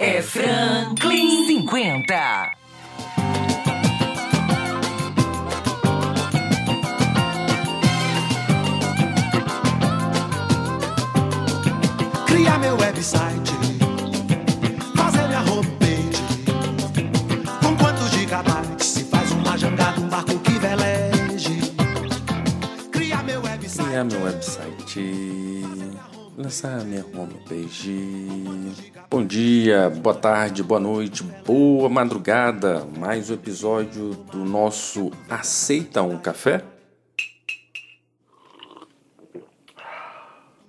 É Franklin 50. Criar meu website, fazer minha homepage. Com quantos gigabytes se faz uma jangada, um barco que veleje? Criar meu website. criar meu website, lançar minha homepage. Bom dia, boa tarde, boa noite, boa madrugada. Mais um episódio do nosso Aceita um Café?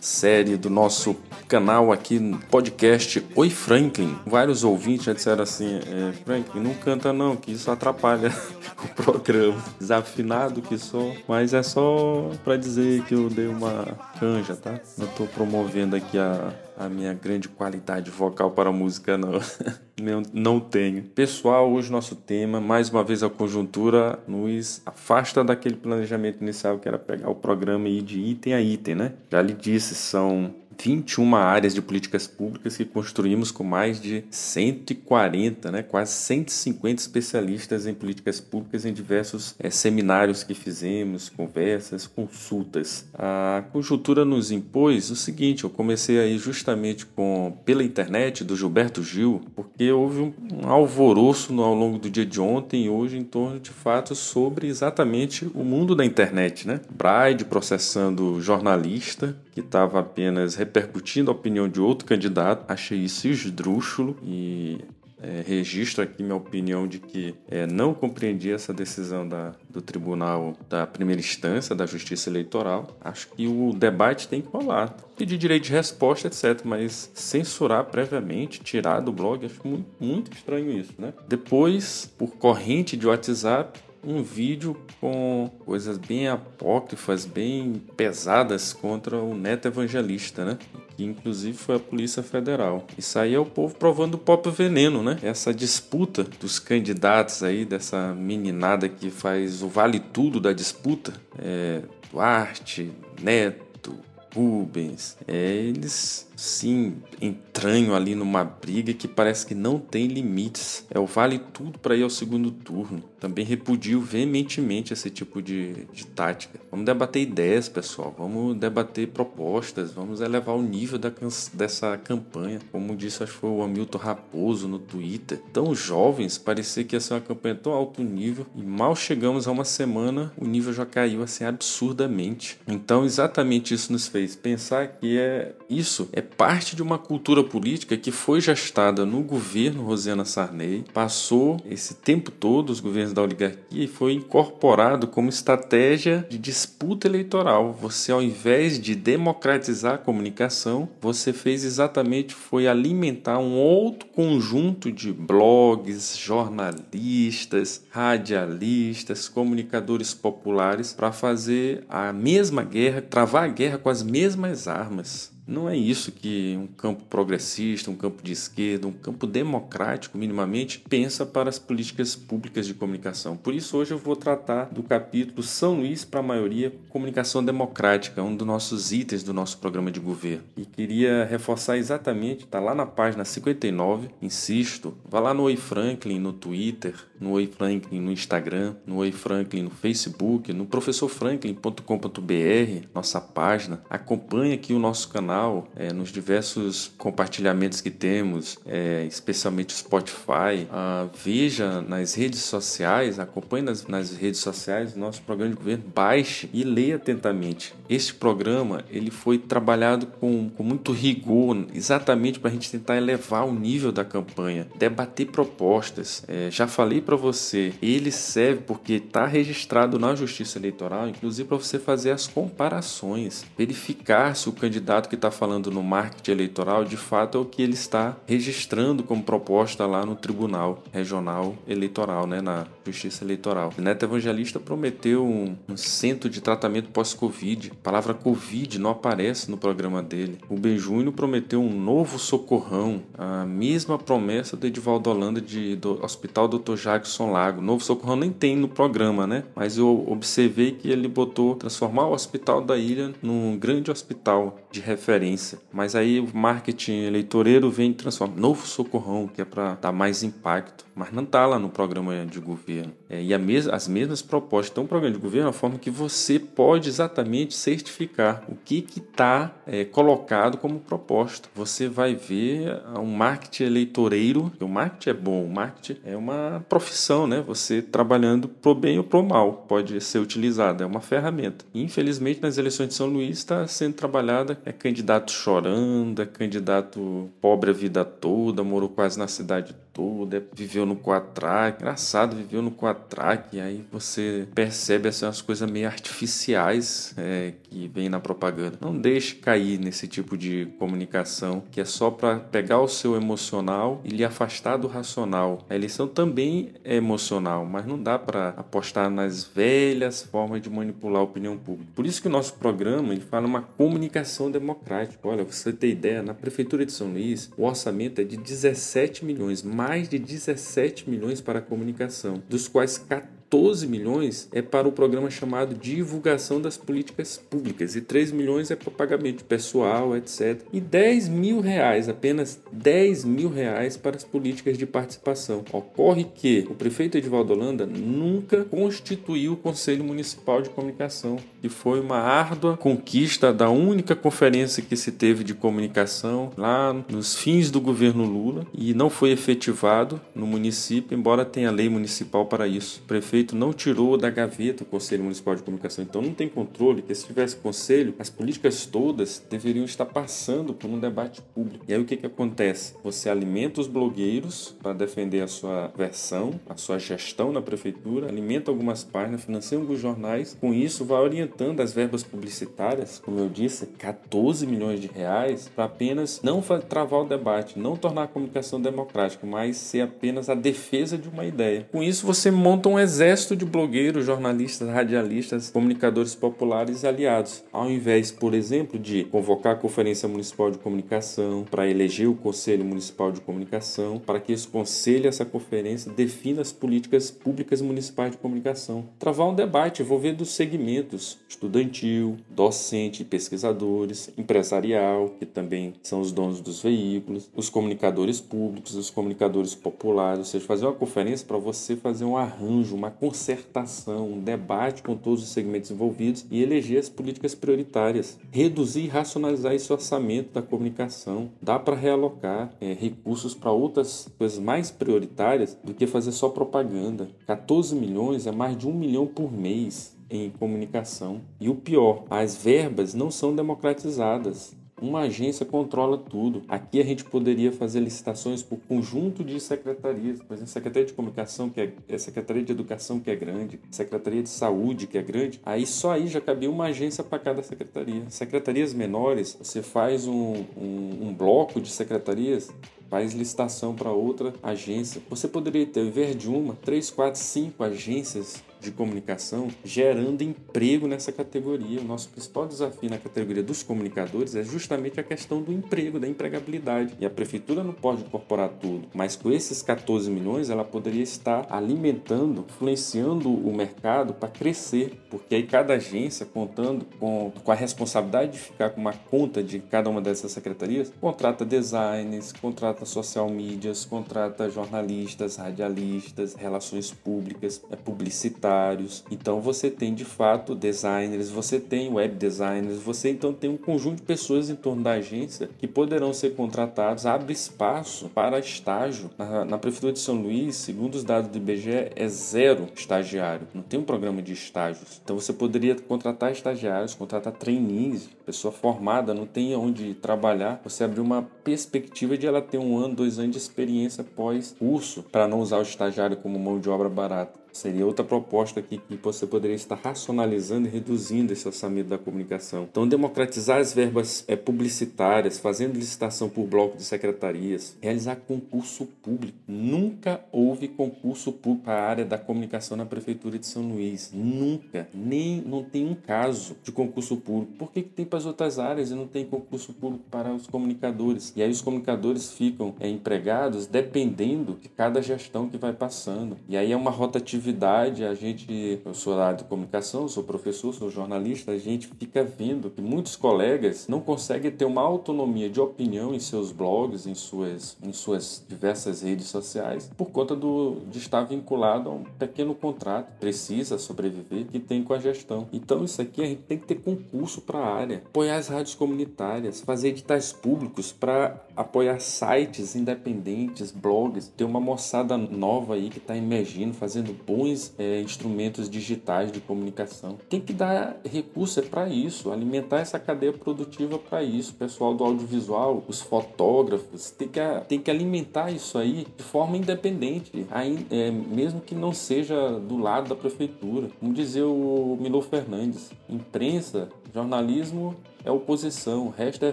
Série do nosso canal aqui podcast Oi Franklin. Vários ouvintes já disseram assim: é, Franklin, não canta não, que isso atrapalha o programa. Desafinado que sou, mas é só pra dizer que eu dei uma canja, tá? Não tô promovendo aqui a, a minha grande qualidade vocal para música, não. Não- não tenho. Pessoal, hoje nosso tema, mais uma vez a conjuntura nos afasta daquele planejamento inicial que era pegar o programa e ir de item a item, né? Já lhe disse, são 21 áreas de políticas públicas que construímos com mais de 140, né, quase 150 especialistas em políticas públicas em diversos eh, seminários que fizemos, conversas, consultas. A conjuntura nos impôs o seguinte, eu comecei aí justamente com pela internet do Gilberto Gil, porque houve um, um alvoroço no, ao longo do dia de ontem e hoje em torno de fatos sobre exatamente o mundo da internet, né? Braide processando jornalista que estava apenas repercutindo a opinião de outro candidato. Achei isso esdrúxulo e é, registro aqui minha opinião de que é, não compreendi essa decisão da, do Tribunal da Primeira Instância da Justiça Eleitoral. Acho que o debate tem que rolar. Pedir direito de resposta, etc. Mas censurar previamente, tirar do blog, acho muito, muito estranho isso, né? Depois, por corrente de WhatsApp, um vídeo com coisas bem apócrifas, bem pesadas contra o neto evangelista, né? Que inclusive foi a Polícia Federal. Isso aí é o povo provando o próprio veneno, né? Essa disputa dos candidatos aí, dessa meninada que faz o vale tudo da disputa, é, Duarte, Neto, Rubens, é, eles sim entranham ali numa briga que parece que não tem limites. É o vale tudo para ir ao segundo turno. Também repudio veementemente esse tipo de, de tática. Vamos debater ideias, pessoal. Vamos debater propostas. Vamos elevar o nível da, dessa campanha. Como disse, acho que foi o Hamilton Raposo no Twitter. Tão jovens, parecia que ia ser uma campanha tão alto nível. E mal chegamos a uma semana, o nível já caiu assim absurdamente. Então, exatamente isso nos fez pensar que é isso é parte de uma cultura política que foi gestada no governo Rosiana Sarney, passou esse tempo todo os governos da oligarquia e foi incorporado como estratégia de disputa eleitoral. Você, ao invés de democratizar a comunicação, você fez exatamente foi alimentar um outro conjunto de blogs, jornalistas, radialistas, comunicadores populares para fazer a mesma guerra, travar a guerra com as mesmas armas. Não é isso que um campo progressista, um campo de esquerda, um campo democrático, minimamente, pensa para as políticas públicas de comunicação. Por isso, hoje eu vou tratar do capítulo São Luís para a maioria, comunicação democrática, um dos nossos itens do nosso programa de governo. E queria reforçar exatamente, está lá na página 59, insisto, vá lá no Oi Franklin, no Twitter, no Oi Franklin no Instagram, no Oi Franklin no Facebook, no professorfranklin.com.br, nossa página. Acompanhe aqui o nosso canal é, nos diversos compartilhamentos que temos, é, especialmente o Spotify. Ah, veja nas redes sociais, acompanhe nas, nas redes sociais nosso programa de governo, baixe e leia atentamente. Este programa ele foi trabalhado com, com muito rigor, exatamente para a gente tentar elevar o nível da campanha, debater propostas. É, já falei para você, ele serve porque está registrado na Justiça Eleitoral, inclusive para você fazer as comparações, verificar se o candidato que está falando no marketing eleitoral de fato é o que ele está registrando como proposta lá no Tribunal Regional Eleitoral, né, na Justiça Eleitoral. O Neto Evangelista prometeu um, um centro de tratamento pós-Covid. A palavra Covid não aparece no programa dele. O Ben Júnior prometeu um novo socorrão, a mesma promessa do Edivaldo Holanda de, do Hospital Dr. Jacques Jackson Lago. Novo Socorrão nem tem no programa, né? Mas eu observei que ele botou transformar o hospital da ilha num grande hospital de referência. Mas aí o marketing eleitoreiro vem transformar Novo Socorrão, que é para dar mais impacto. Mas não está lá no programa de governo. É, e mes as mesmas propostas estão no programa de governo, a forma que você pode exatamente certificar o que está é, colocado como proposta. Você vai ver um marketing eleitoreiro, o marketing é bom, o marketing é uma profissão, né? Você trabalhando pro bem ou pro mal, pode ser utilizado, é uma ferramenta. Infelizmente, nas eleições de São Luís está sendo trabalhada é candidato chorando, é candidato pobre a vida toda, morou quase na cidade toda, viveu no quatraque, engraçado, viveu no quatraque, e aí você percebe assim, as coisas meio artificiais é, que vem na propaganda. Não deixe cair nesse tipo de comunicação que é só para pegar o seu emocional e lhe afastar do racional. A eleição também é emocional, mas não dá para apostar nas velhas formas de manipular a opinião pública. Por isso que o nosso programa ele fala uma comunicação democrática. Olha, você ter ideia, na prefeitura de São Luís, o orçamento é de 17 milhões, mais de 17 milhões para a comunicação, dos quais 14 12 milhões é para o programa chamado Divulgação das Políticas Públicas e 3 milhões é para pagamento pessoal, etc. E 10 mil reais, apenas 10 mil reais para as políticas de participação. Ocorre que o prefeito Edivaldo Holanda nunca constituiu o Conselho Municipal de Comunicação, que foi uma árdua conquista da única conferência que se teve de comunicação lá nos fins do governo Lula e não foi efetivado no município, embora tenha lei municipal para isso. O prefeito prefeito não tirou da gaveta o Conselho Municipal de Comunicação, então não tem controle, que se tivesse conselho, as políticas todas deveriam estar passando por um debate público. E aí o que, que acontece? Você alimenta os blogueiros para defender a sua versão, a sua gestão na prefeitura, alimenta algumas páginas, financia alguns jornais, com isso vai orientando as verbas publicitárias, como eu disse, 14 milhões de reais, para apenas não travar o debate, não tornar a comunicação democrática, mas ser apenas a defesa de uma ideia. Com isso você monta um exército exército de blogueiros, jornalistas, radialistas, comunicadores populares aliados. Ao invés, por exemplo, de convocar a Conferência Municipal de Comunicação para eleger o Conselho Municipal de Comunicação, para que esse conselho, essa conferência, defina as políticas públicas municipais de comunicação. Travar um debate envolvendo os segmentos estudantil, docente, pesquisadores, empresarial, que também são os donos dos veículos, os comunicadores públicos, os comunicadores populares, ou seja, fazer uma conferência para você fazer um arranjo, uma concertação, um debate com todos os segmentos envolvidos e eleger as políticas prioritárias. Reduzir e racionalizar esse orçamento da comunicação. Dá para realocar é, recursos para outras coisas mais prioritárias do que fazer só propaganda. 14 milhões é mais de um milhão por mês em comunicação. E o pior, as verbas não são democratizadas. Uma agência controla tudo. Aqui a gente poderia fazer licitações por conjunto de secretarias, por exemplo, Secretaria de Comunicação, que é, é Secretaria de Educação, que é grande, Secretaria de Saúde, que é grande. Aí só aí já cabia uma agência para cada secretaria. Secretarias menores, você faz um, um, um bloco de secretarias faz licitação para outra agência. Você poderia ter, ao invés de uma, três, quatro, cinco agências de comunicação gerando emprego nessa categoria. O nosso principal desafio na categoria dos comunicadores é justamente a questão do emprego, da empregabilidade. E a prefeitura não pode incorporar tudo, mas com esses 14 milhões ela poderia estar alimentando, influenciando o mercado para crescer, porque aí cada agência contando com, com a responsabilidade de ficar com uma conta de cada uma dessas secretarias, contrata designers, contrata social medias, contrata jornalistas, radialistas, relações públicas, é publicitário publicitários. Então você tem de fato designers, você tem web designers, você então tem um conjunto de pessoas em torno da agência que poderão ser contratados, abre espaço para estágio. Na, na Prefeitura de São Luís, segundo os dados do IBGE, é zero estagiário, não tem um programa de estágios. Então você poderia contratar estagiários, contratar trainees, pessoa formada, não tem onde trabalhar, você abrir uma perspectiva de ela ter um ano, dois anos de experiência pós curso, para não usar o estagiário como mão de obra barata. Seria outra proposta aqui que você poderia estar racionalizando e reduzindo esse orçamento da comunicação. Então, democratizar as verbas é, publicitárias, fazendo licitação por bloco de secretarias, realizar concurso público. Nunca houve concurso público para a área da comunicação na Prefeitura de São Luís. Nunca. Nem não tem um caso de concurso público. Por que, que tem para as outras áreas e não tem concurso público para os comunicadores? E aí os comunicadores ficam é, empregados dependendo de cada gestão que vai passando. E aí é uma rotatividade. A gente, eu sou da área de comunicação, sou professor, sou jornalista, a gente fica vendo que muitos colegas não conseguem ter uma autonomia de opinião em seus blogs, em suas, em suas diversas redes sociais, por conta do, de estar vinculado a um pequeno contrato, precisa sobreviver, que tem com a gestão. Então isso aqui a gente tem que ter concurso para a área, apoiar as rádios comunitárias, fazer editais públicos para apoiar sites independentes, blogs, ter uma moçada nova aí que está emergindo, fazendo bons é, instrumentos digitais de comunicação. Tem que dar recurso é para isso, alimentar essa cadeia produtiva para isso. O pessoal do audiovisual, os fotógrafos, tem que, tem que alimentar isso aí de forma independente, aí, é, mesmo que não seja do lado da prefeitura. Como dizia o Milo Fernandes, imprensa, jornalismo é oposição, o resto é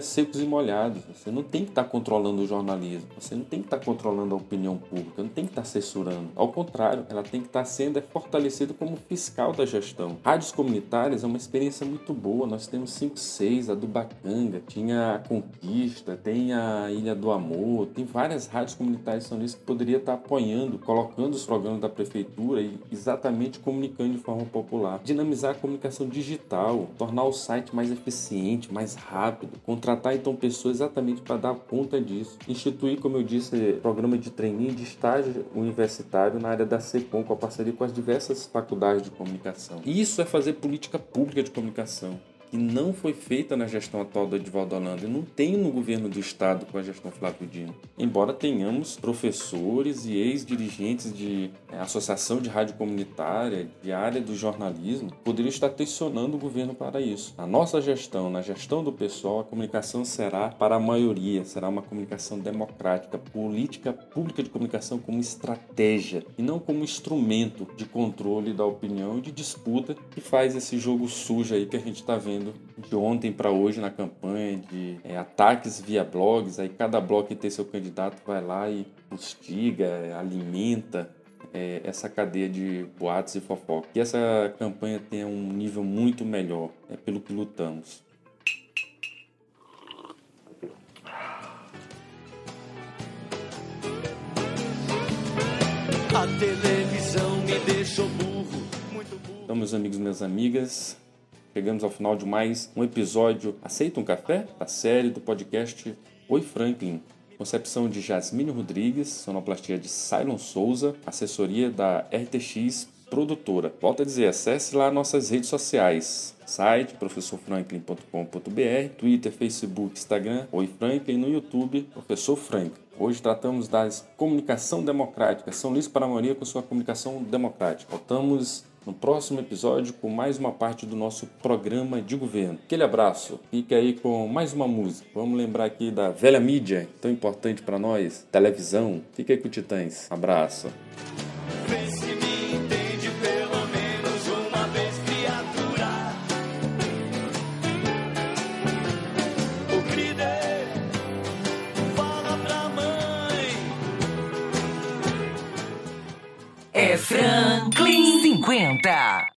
secos e molhados. Você não tem que estar tá controlando o jornalismo, você não tem que estar tá controlando a opinião pública, não tem que estar tá censurando. Ao contrário, ela tem que estar sendo fortalecida como fiscal da gestão. Rádios comunitárias é uma experiência muito boa. Nós temos 5, 6, a do Bacanga, tinha a Conquista, tem a Ilha do Amor, tem várias rádios comunitárias São Luís que poderia estar apoiando, colocando os programas da prefeitura e exatamente comunicando de forma popular. Dinamizar a comunicação digital, tornar o site mais eficiente mais rápido, contratar então pessoas exatamente para dar conta disso, instituir, como eu disse, programa de treininho de estágio universitário na área da SECOM, com a parceria com as diversas faculdades de comunicação. Isso é fazer política pública de comunicação que não foi feita na gestão atual do Edivaldo Holanda e não tem no governo do estado com a gestão Flávio Dino. Embora tenhamos professores e ex-dirigentes de é, associação de rádio comunitária, de área do jornalismo, poderiam estar tensionando o governo para isso. Na nossa gestão, na gestão do pessoal, a comunicação será para a maioria, será uma comunicação democrática, política pública de comunicação como estratégia e não como instrumento de controle da opinião e de disputa que faz esse jogo sujo aí que a gente está vendo de ontem para hoje na campanha de é, ataques via blogs. Aí cada blog que tem seu candidato vai lá e fustiga, alimenta é, essa cadeia de boatos e fofoca. Que essa campanha tenha um nível muito melhor, é pelo que lutamos. A televisão me deixou burro, muito burro. Então, meus amigos, minhas amigas, Chegamos ao final de mais um episódio Aceita um Café? Da série do podcast Oi Franklin. Concepção de Jasmine Rodrigues, sonoplastia de Cylon Souza, assessoria da RTX Produtora. Volto a dizer, acesse lá nossas redes sociais. Site professorfranklin.com.br, Twitter, Facebook, Instagram, Oi Franklin, no YouTube, Professor Franklin. Hoje tratamos das comunicação democrática. São Luís para a maioria com sua comunicação democrática. Voltamos no próximo episódio com mais uma parte do nosso programa de governo. Aquele abraço, fique aí com mais uma música. Vamos lembrar aqui da velha mídia, tão importante para nós, televisão. Fique aí com o Titãs. Abraço.